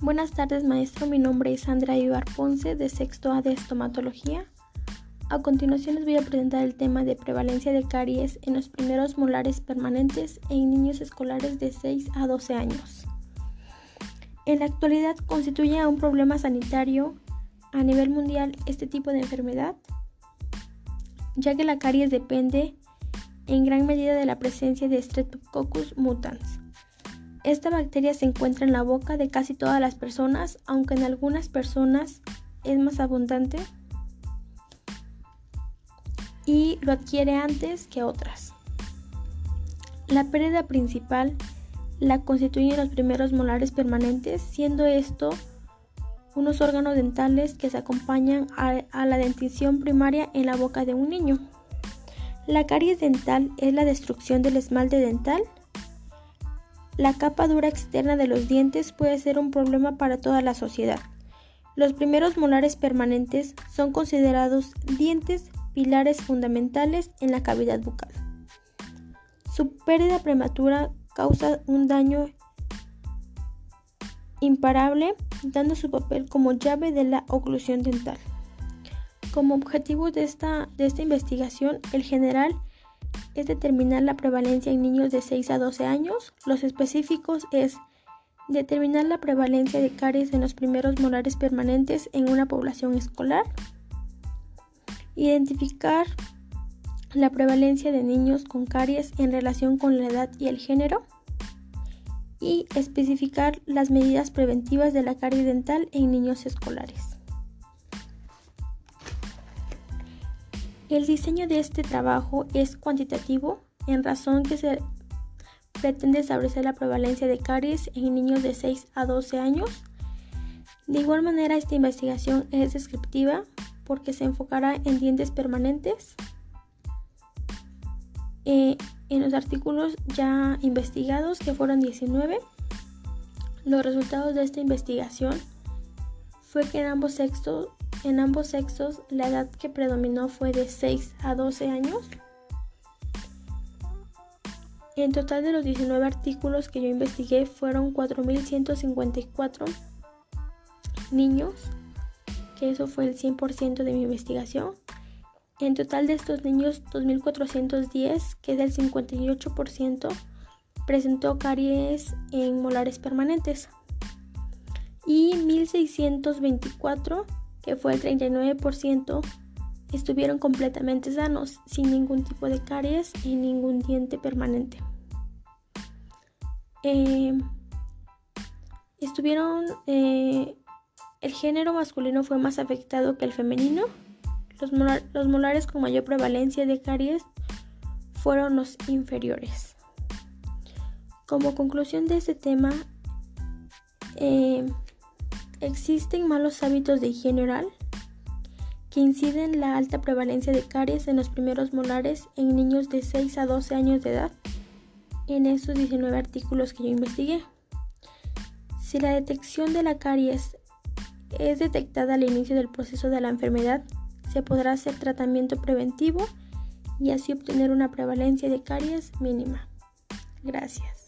Buenas tardes, maestro. Mi nombre es Sandra Ibar Ponce, de sexto A de estomatología. A continuación les voy a presentar el tema de prevalencia de caries en los primeros molares permanentes en niños escolares de 6 a 12 años. En la actualidad constituye un problema sanitario a nivel mundial este tipo de enfermedad, ya que la caries depende en gran medida de la presencia de Streptococcus mutans. Esta bacteria se encuentra en la boca de casi todas las personas, aunque en algunas personas es más abundante y lo adquiere antes que otras. La pérdida principal la constituyen los primeros molares permanentes, siendo esto unos órganos dentales que se acompañan a, la dentición primaria en la boca de un niño. La caries dental es la destrucción del esmalte dental. La capa dura externa de los dientes puede ser un problema para toda la sociedad. Los primeros molares permanentes son considerados dientes pilares fundamentales en la cavidad bucal. Su pérdida prematura causa un daño imparable, dando su papel como llave de la oclusión dental. Como objetivo de esta, de esta investigación, el general es determinar la prevalencia en niños de 6 a 12 años. Los específicos es determinar la prevalencia de caries en los primeros molares permanentes en una población escolar. Identificar la prevalencia de niños con caries en relación con la edad y el género. Y especificar las medidas preventivas de la caries dental en niños escolares. El diseño de este trabajo es cuantitativo en razón que se pretende establecer la prevalencia de caries en niños de 6 a 12 años. De igual manera, esta investigación es descriptiva porque se enfocará en dientes permanentes. Eh, en los artículos ya investigados, que fueron 19, los resultados de esta investigación fue que en ambos sexos en ambos sexos, la edad que predominó fue de 6 a 12 años. En total de los 19 artículos que yo investigué fueron 4.154 niños, que eso fue el 100% de mi investigación. En total de estos niños, 2.410, que es el 58%, presentó caries en molares permanentes. Y 1.624 que fue el 39%, estuvieron completamente sanos, sin ningún tipo de caries y ningún diente permanente. Eh, estuvieron, eh, el género masculino fue más afectado que el femenino. Los, los, molares con mayor prevalencia de caries fueron los inferiores. Como conclusión de este tema, eh, Existen malos hábitos de higiene oral que inciden en la alta prevalencia de caries en los primeros molares en niños de 6 a 12 años de edad en estos 19 artículos que yo investigué. Si la detección de la caries es detectada al inicio del proceso de la enfermedad, se podrá hacer tratamiento preventivo y así obtener una prevalencia de caries mínima. Gracias.